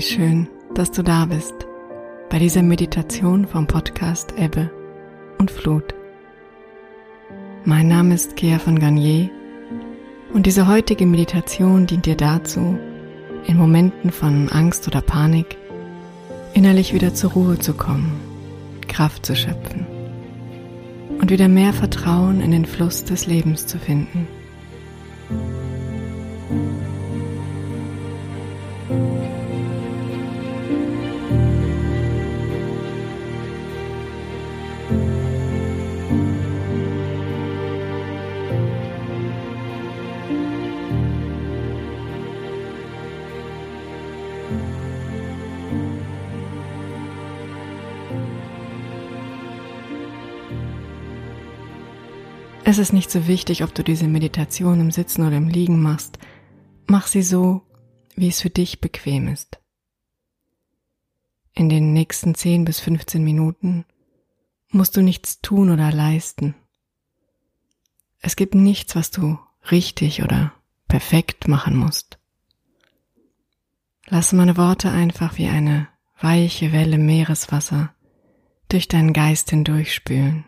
wie schön, dass du da bist bei dieser Meditation vom Podcast Ebbe und Flut. Mein Name ist Kea von Garnier und diese heutige Meditation dient dir dazu, in Momenten von Angst oder Panik innerlich wieder zur Ruhe zu kommen, Kraft zu schöpfen und wieder mehr Vertrauen in den Fluss des Lebens zu finden. Es ist nicht so wichtig, ob du diese Meditation im Sitzen oder im Liegen machst. Mach sie so, wie es für dich bequem ist. In den nächsten 10 bis 15 Minuten musst du nichts tun oder leisten. Es gibt nichts, was du richtig oder perfekt machen musst. Lass meine Worte einfach wie eine weiche Welle Meereswasser durch deinen Geist hindurchspülen.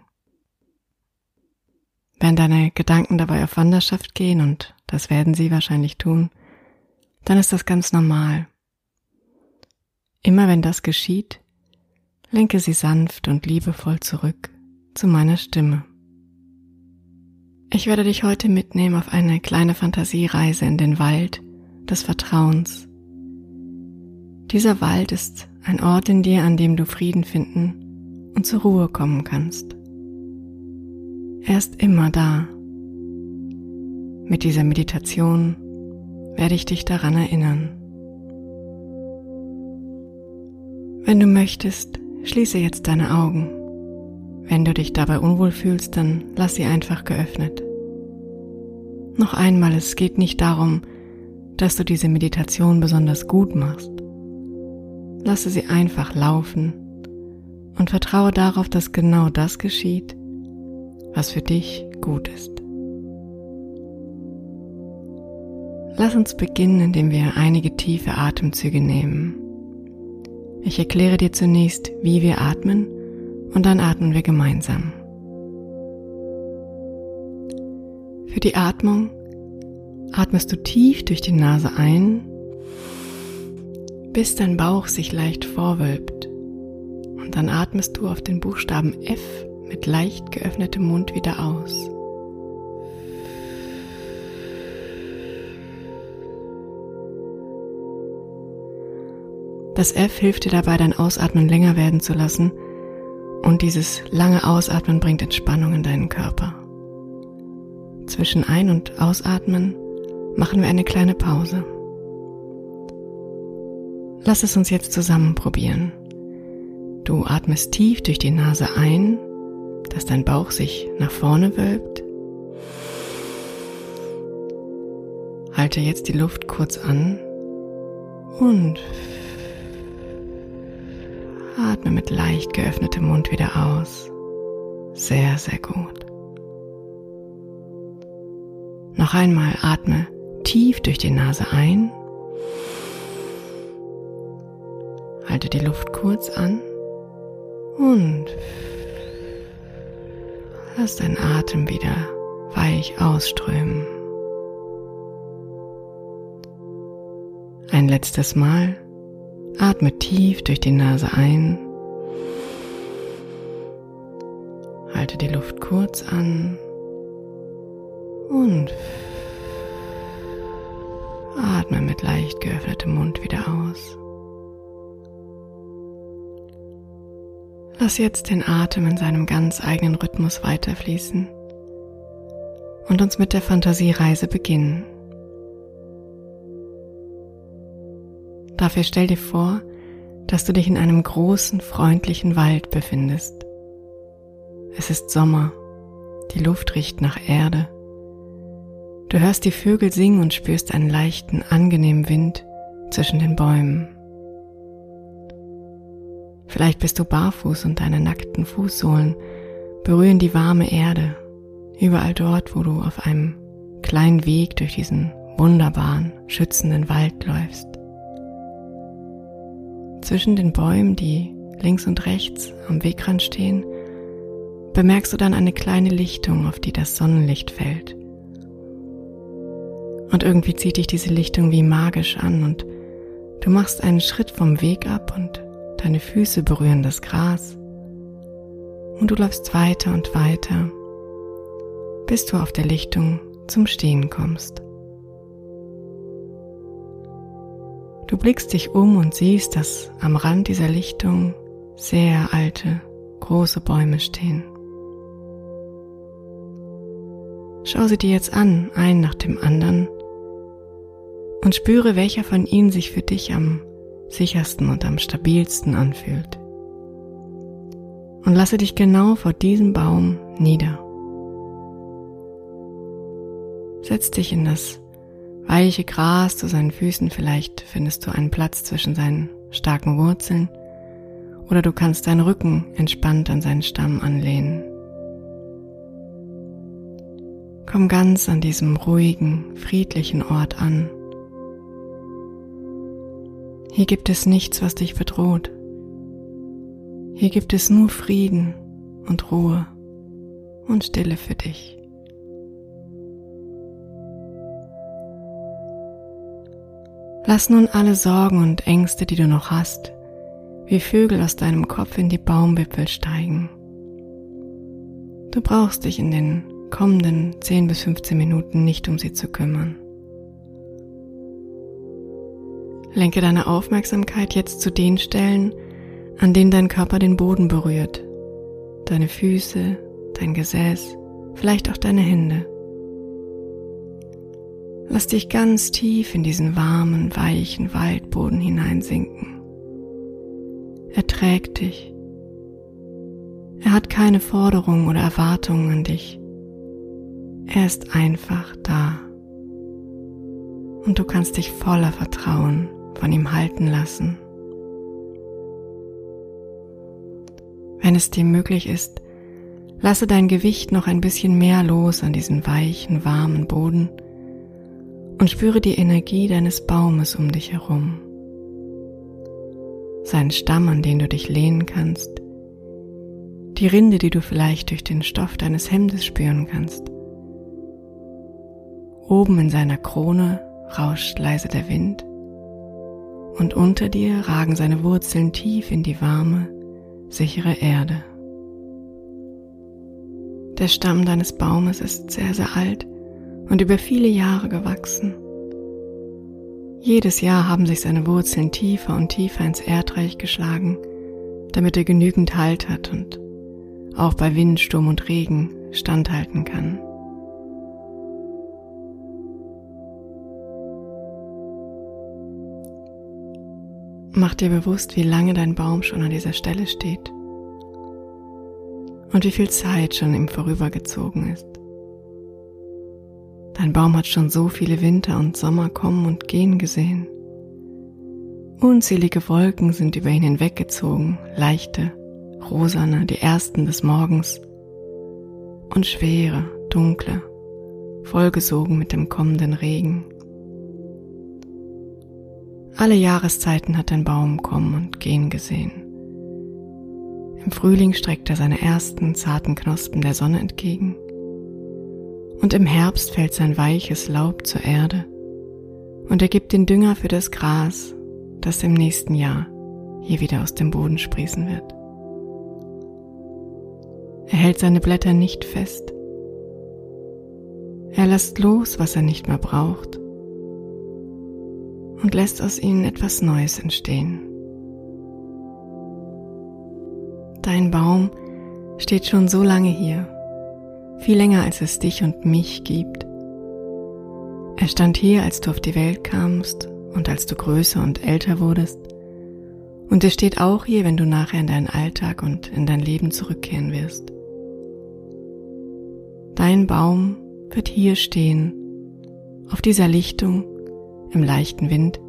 Wenn deine Gedanken dabei auf Wanderschaft gehen, und das werden sie wahrscheinlich tun, dann ist das ganz normal. Immer wenn das geschieht, lenke sie sanft und liebevoll zurück zu meiner Stimme. Ich werde dich heute mitnehmen auf eine kleine Fantasiereise in den Wald des Vertrauens. Dieser Wald ist ein Ort in dir, an dem du Frieden finden und zur Ruhe kommen kannst. Er ist immer da. Mit dieser Meditation werde ich dich daran erinnern. Wenn du möchtest, schließe jetzt deine Augen. Wenn du dich dabei unwohl fühlst, dann lass sie einfach geöffnet. Noch einmal, es geht nicht darum, dass du diese Meditation besonders gut machst. Lasse sie einfach laufen und vertraue darauf, dass genau das geschieht, was für dich gut ist. Lass uns beginnen, indem wir einige tiefe Atemzüge nehmen. Ich erkläre dir zunächst, wie wir atmen und dann atmen wir gemeinsam. Für die Atmung atmest du tief durch die Nase ein, bis dein Bauch sich leicht vorwölbt. Und dann atmest du auf den Buchstaben F mit leicht geöffnetem Mund wieder aus. Das F hilft dir dabei, dein Ausatmen länger werden zu lassen und dieses lange Ausatmen bringt Entspannung in deinen Körper. Zwischen Ein- und Ausatmen machen wir eine kleine Pause. Lass es uns jetzt zusammen probieren. Du atmest tief durch die Nase ein dass dein Bauch sich nach vorne wölbt. Halte jetzt die Luft kurz an und atme mit leicht geöffnetem Mund wieder aus. Sehr, sehr gut. Noch einmal atme tief durch die Nase ein. Halte die Luft kurz an und Lass deinen Atem wieder weich ausströmen. Ein letztes Mal atme tief durch die Nase ein. Halte die Luft kurz an und atme mit leicht geöffnetem Mund wieder aus. Lass jetzt den Atem in seinem ganz eigenen Rhythmus weiterfließen und uns mit der Fantasiereise beginnen. Dafür stell dir vor, dass du dich in einem großen, freundlichen Wald befindest. Es ist Sommer, die Luft riecht nach Erde. Du hörst die Vögel singen und spürst einen leichten, angenehmen Wind zwischen den Bäumen. Vielleicht bist du barfuß und deine nackten Fußsohlen berühren die warme Erde, überall dort, wo du auf einem kleinen Weg durch diesen wunderbaren, schützenden Wald läufst. zwischen den Bäumen, die links und rechts am Wegrand stehen, bemerkst du dann eine kleine Lichtung, auf die das Sonnenlicht fällt. Und irgendwie zieht dich diese Lichtung wie magisch an und du machst einen Schritt vom Weg ab und deine Füße berühren das Gras. Und du läufst weiter und weiter, bis du auf der Lichtung zum Stehen kommst. Du blickst dich um und siehst, dass am Rand dieser Lichtung sehr alte, große Bäume stehen. Schau sie dir jetzt an, ein nach dem anderen, und spüre, welcher von ihnen sich für dich am sichersten und am stabilsten anfühlt. Und lasse dich genau vor diesem Baum nieder. Setz dich in das weiche Gras zu seinen Füßen, vielleicht findest du einen Platz zwischen seinen starken Wurzeln, oder du kannst deinen Rücken entspannt an seinen Stamm anlehnen. Komm ganz an diesem ruhigen, friedlichen Ort an. Hier gibt es nichts, was dich bedroht. Hier gibt es nur Frieden und Ruhe und Stille für dich. Lass nun alle Sorgen und Ängste, die du noch hast, wie Vögel aus deinem Kopf in die Baumwipfel steigen. Du brauchst dich in den kommenden 10 bis 15 Minuten nicht um sie zu kümmern. Lenke deine Aufmerksamkeit jetzt zu den Stellen, an denen dein Körper den Boden berührt. Deine Füße, dein Gesäß, vielleicht auch deine Hände. Lass dich ganz tief in diesen warmen, weichen Waldboden hineinsinken. Er trägt dich. Er hat keine Forderungen oder Erwartungen an dich. Er ist einfach da. Und du kannst dich voller Vertrauen von ihm halten lassen. Wenn es dir möglich ist, lasse dein Gewicht noch ein bisschen mehr los an diesen weichen, warmen Boden und spüre die Energie deines Baumes um dich herum. Sein Stamm, an den du dich lehnen kannst, die Rinde, die du vielleicht durch den Stoff deines Hemdes spüren kannst, Oben in seiner Krone rauscht leise der Wind und unter dir ragen seine Wurzeln tief in die warme, sichere Erde. Der Stamm deines Baumes ist sehr, sehr alt und über viele Jahre gewachsen. Jedes Jahr haben sich seine Wurzeln tiefer und tiefer ins Erdreich geschlagen, damit er genügend Halt hat und auch bei Wind, Sturm und Regen standhalten kann. Mach dir bewusst, wie lange dein Baum schon an dieser Stelle steht und wie viel Zeit schon ihm vorübergezogen ist. Dein Baum hat schon so viele Winter und Sommer kommen und gehen gesehen. Unzählige Wolken sind über ihn hinweggezogen, leichte, rosane, die ersten des Morgens und schwere, dunkle, vollgesogen mit dem kommenden Regen. Alle Jahreszeiten hat ein Baum kommen und gehen gesehen. Im Frühling streckt er seine ersten zarten Knospen der Sonne entgegen und im Herbst fällt sein weiches Laub zur Erde und er gibt den Dünger für das Gras, das im nächsten Jahr hier wieder aus dem Boden sprießen wird. Er hält seine Blätter nicht fest. Er lässt los, was er nicht mehr braucht und lässt aus ihnen etwas Neues entstehen. Dein Baum steht schon so lange hier, viel länger als es dich und mich gibt. Er stand hier, als du auf die Welt kamst und als du größer und älter wurdest. Und er steht auch hier, wenn du nachher in deinen Alltag und in dein Leben zurückkehren wirst. Dein Baum wird hier stehen, auf dieser Lichtung, im leichten Wind.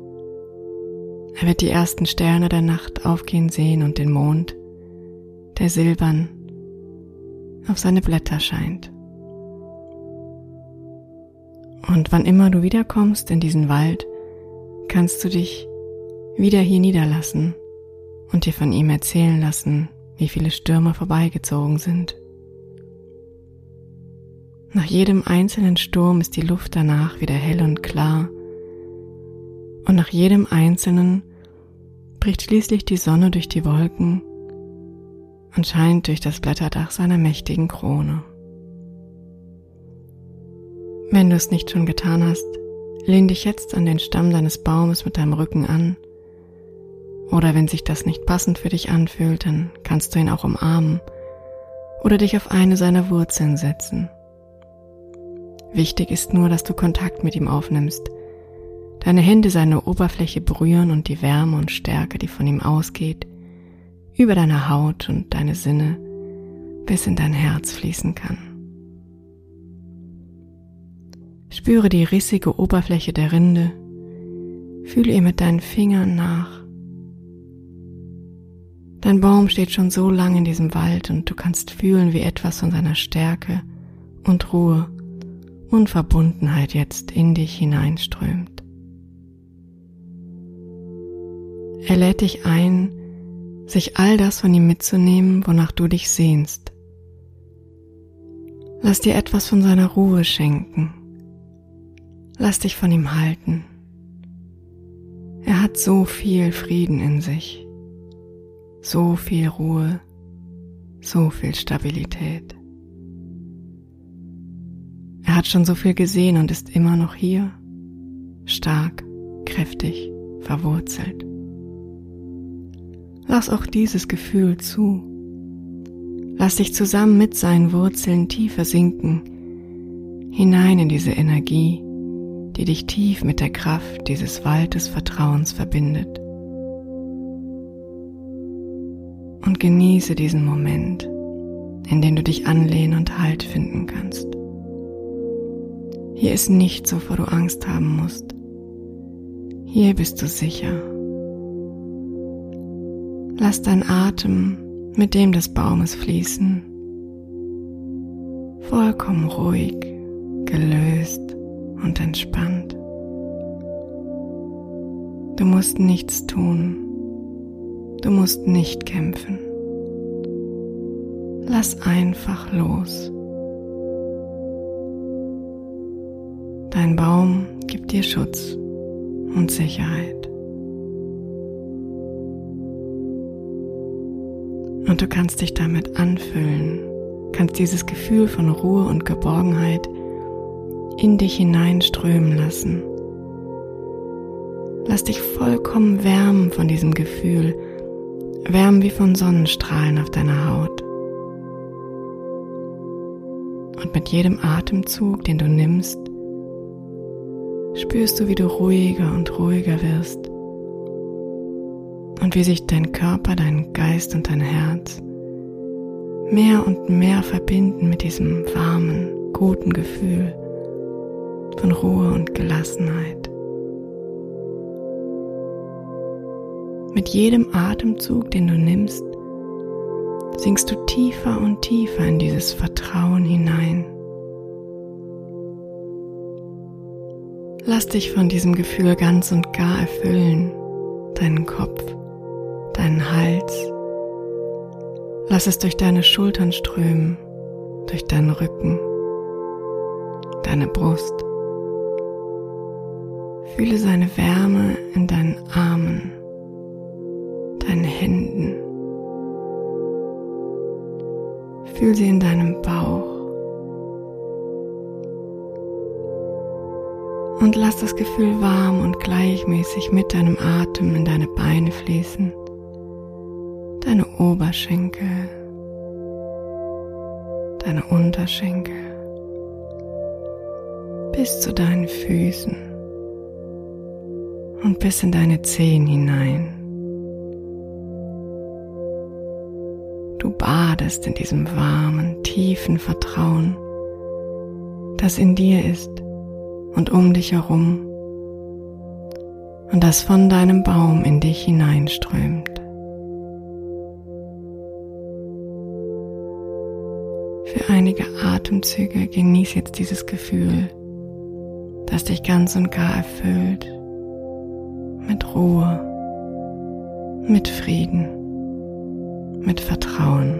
Er wird die ersten Sterne der Nacht aufgehen sehen und den Mond, der silbern auf seine Blätter scheint. Und wann immer du wiederkommst in diesen Wald, kannst du dich wieder hier niederlassen und dir von ihm erzählen lassen, wie viele Stürme vorbeigezogen sind. Nach jedem einzelnen Sturm ist die Luft danach wieder hell und klar, und nach jedem einzelnen bricht schließlich die Sonne durch die Wolken und scheint durch das Blätterdach seiner mächtigen Krone. Wenn du es nicht schon getan hast, lehn dich jetzt an den Stamm deines Baumes mit deinem Rücken an. Oder wenn sich das nicht passend für dich anfühlt, dann kannst du ihn auch umarmen oder dich auf eine seiner Wurzeln setzen. Wichtig ist nur, dass du Kontakt mit ihm aufnimmst, deine Hände seine Oberfläche berühren und die Wärme und Stärke, die von ihm ausgeht, über deine Haut und deine Sinne bis in dein Herz fließen kann. Spüre die rissige Oberfläche der Rinde, fühle ihr mit deinen Fingern nach. Dein Baum steht schon so lang in diesem Wald und du kannst fühlen, wie etwas von seiner Stärke und Ruhe und Verbundenheit jetzt in dich hineinströmt. Er lädt dich ein, sich all das von ihm mitzunehmen, wonach du dich sehnst. Lass dir etwas von seiner Ruhe schenken. Lass dich von ihm halten. Er hat so viel Frieden in sich, so viel Ruhe, so viel Stabilität. Er hat schon so viel gesehen und ist immer noch hier, stark, kräftig, verwurzelt. Lass auch dieses Gefühl zu. Lass dich zusammen mit seinen Wurzeln tiefer sinken, hinein in diese Energie, die dich tief mit der Kraft dieses Waldes Vertrauens verbindet. Und genieße diesen Moment, in dem du dich anlehnen und Halt finden kannst. Hier ist nichts, wovor du Angst haben musst. Hier bist du sicher. Lass dein Atem mit dem des Baumes fließen. Vollkommen ruhig, gelöst und entspannt. Du musst nichts tun. Du musst nicht kämpfen. Lass einfach los. Dein Baum gibt dir Schutz und Sicherheit. Und du kannst dich damit anfüllen, kannst dieses Gefühl von Ruhe und Geborgenheit in dich hineinströmen lassen. Lass dich vollkommen wärmen von diesem Gefühl, wärmen wie von Sonnenstrahlen auf deiner Haut. Und mit jedem Atemzug, den du nimmst, spürst du, wie du ruhiger und ruhiger wirst und wie sich dein Körper, dein Geist und dein Herz mehr und mehr verbinden mit diesem warmen, guten Gefühl von Ruhe und Gelassenheit. Mit jedem Atemzug, den du nimmst, sinkst du tiefer und tiefer in dieses Vertrauen hinein. Lass dich von diesem Gefühl ganz und gar erfüllen, deinen Kopf, deinen Hals. Lass es durch deine Schultern strömen, durch deinen Rücken, deine Brust. Fühle seine Wärme in deinen Armen, deinen Händen. Fühl sie in deinem Bauch. Und lass das Gefühl warm und gleichmäßig mit deinem Atem in deine Beine fließen, deine Oberschenkel, deine Unterschenkel, bis zu deinen Füßen und bis in deine Zehen hinein. Du badest in diesem warmen, tiefen Vertrauen, das in dir ist und um dich herum und das von deinem Baum in dich hineinströmt. Atemzüge genieß jetzt dieses Gefühl, das dich ganz und gar erfüllt mit Ruhe, mit Frieden, mit Vertrauen.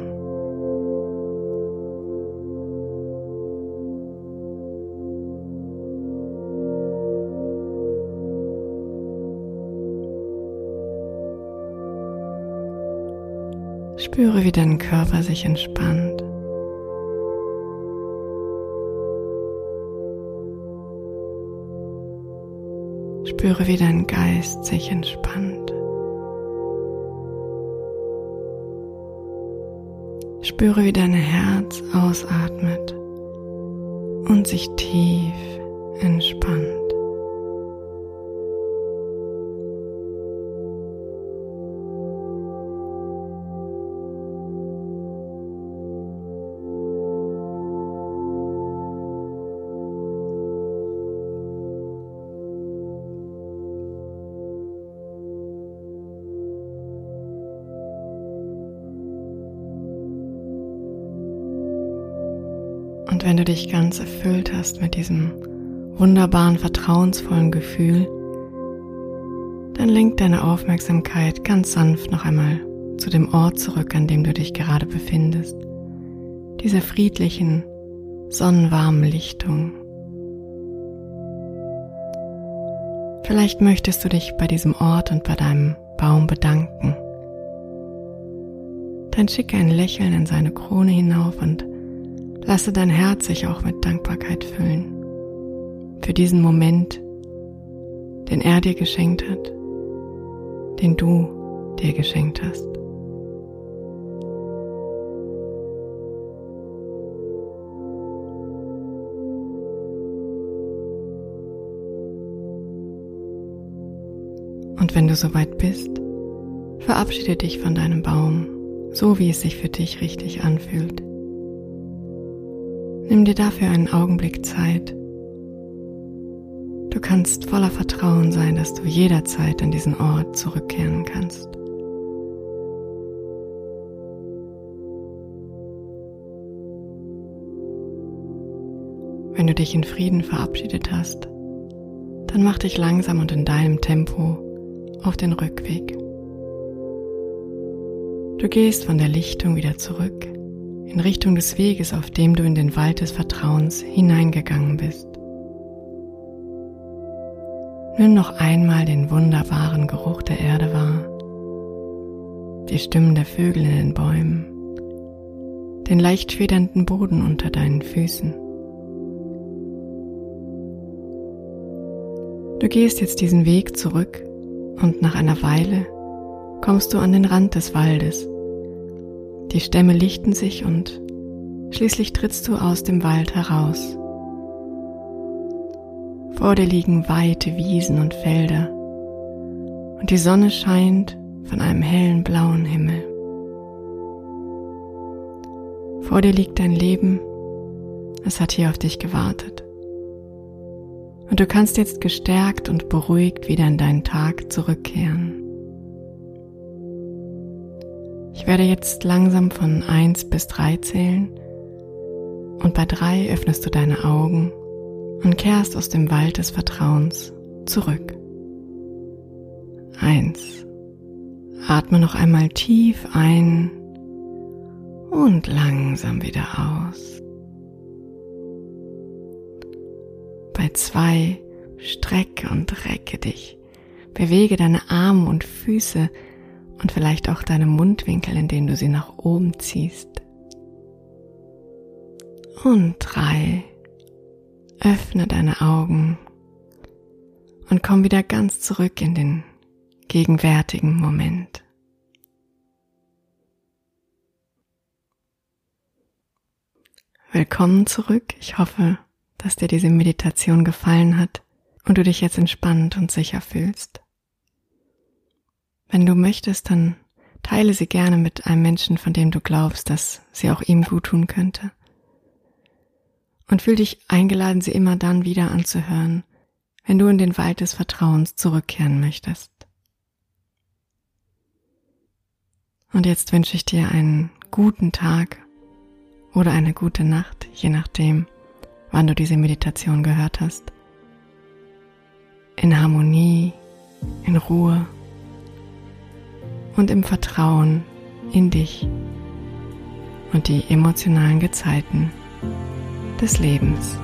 Spüre, wie dein Körper sich entspannt. Spüre, wie dein Geist sich entspannt. Spüre, wie dein Herz ausatmet und sich tief entspannt. Wenn du dich ganz erfüllt hast mit diesem wunderbaren, vertrauensvollen Gefühl, dann lenk deine Aufmerksamkeit ganz sanft noch einmal zu dem Ort zurück, an dem du dich gerade befindest, dieser friedlichen, sonnenwarmen Lichtung. Vielleicht möchtest du dich bei diesem Ort und bei deinem Baum bedanken. Dann schicke ein Lächeln in seine Krone hinauf und Lasse dein Herz sich auch mit Dankbarkeit füllen für diesen Moment, den er dir geschenkt hat, den du dir geschenkt hast. Und wenn du soweit bist, verabschiede dich von deinem Baum, so wie es sich für dich richtig anfühlt. Nimm dir dafür einen Augenblick Zeit. Du kannst voller Vertrauen sein, dass du jederzeit an diesen Ort zurückkehren kannst. Wenn du dich in Frieden verabschiedet hast, dann mach dich langsam und in deinem Tempo auf den Rückweg. Du gehst von der Lichtung wieder zurück in Richtung des Weges, auf dem du in den Wald des Vertrauens hineingegangen bist. Nimm noch einmal den wunderbaren Geruch der Erde wahr, die Stimmen der Vögel in den Bäumen, den leicht federnden Boden unter deinen Füßen. Du gehst jetzt diesen Weg zurück und nach einer Weile kommst du an den Rand des Waldes die Stämme lichten sich und schließlich trittst du aus dem Wald heraus. Vor dir liegen weite Wiesen und Felder und die Sonne scheint von einem hellen blauen Himmel. Vor dir liegt dein Leben, es hat hier auf dich gewartet. Und du kannst jetzt gestärkt und beruhigt wieder in deinen Tag zurückkehren. Ich werde jetzt langsam von 1 bis 3 zählen und bei 3 öffnest du deine Augen und kehrst aus dem Wald des Vertrauens zurück. 1. Atme noch einmal tief ein und langsam wieder aus. Bei 2 strecke und recke dich. Bewege deine Arme und Füße und vielleicht auch deine Mundwinkel, in denen du sie nach oben ziehst. Und drei. Öffne deine Augen und komm wieder ganz zurück in den gegenwärtigen Moment. Willkommen zurück. Ich hoffe, dass dir diese Meditation gefallen hat und du dich jetzt entspannt und sicher fühlst. Wenn du möchtest, dann teile sie gerne mit einem Menschen, von dem du glaubst, dass sie auch ihm gut tun könnte. Und fühl dich eingeladen, sie immer dann wieder anzuhören, wenn du in den Wald des Vertrauens zurückkehren möchtest. Und jetzt wünsche ich dir einen guten Tag oder eine gute Nacht, je nachdem, wann du diese Meditation gehört hast. In Harmonie, in Ruhe und im Vertrauen in dich und die emotionalen Gezeiten des Lebens.